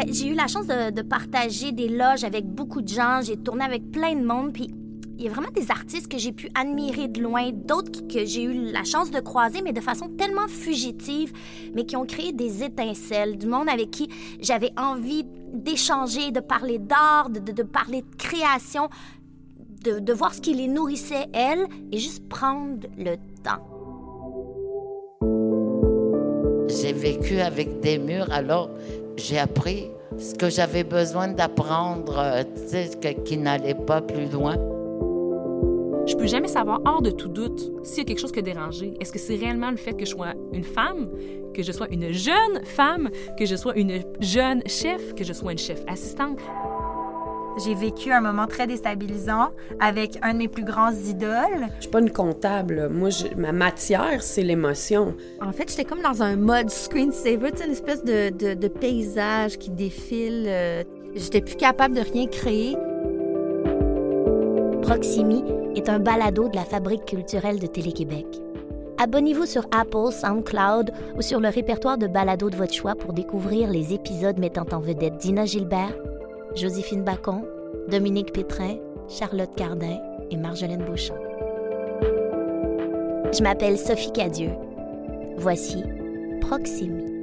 Ben, j'ai eu la chance de, partager des loges avec beaucoup de gens. J'ai tourné avec plein de monde. Puis il y a vraiment des artistes que j'ai pu admirer de loin, d'autres que j'ai eu la chance de croiser, mais de façon tellement fugitive, mais qui ont créé des étincelles, du monde avec qui j'avais envie d'échanger, de parler d'art, de parler de création, de, de voir ce qui les nourrissait, elles, et juste prendre le temps. J'ai vécu avec des murs, alors j'ai appris ce que j'avais besoin d'apprendre, euh, qui n'allait pas plus loin. Je peux jamais savoir, hors de tout doute, s'il y a quelque chose qui a dérangé. Est-ce que c'est réellement le fait que je sois une femme, que je sois une jeune femme, que je sois une jeune chef, que je sois une chef assistante? J'ai vécu un moment très déstabilisant avec un de mes plus grands idoles. Je suis pas une comptable. Moi, je- ma matière, c'est l'émotion. En fait, j'étais comme dans un mode screensaver, une espèce de, de, de paysage qui défile. euh, J'étais plus capable de rien créer. Proximi est un balado de la Fabrique culturelle de Télé-Québec. Abonnez-vous sur Apple, SoundCloud ou sur le répertoire de balados de votre choix pour découvrir les épisodes mettant en vedette Dina Gilbert, Joséphine Bacon, Dominique Pétrin, Charlotte Cardin et Marjolaine Beauchamp. Je m'appelle Sophie Cadieux. Voici Proximi.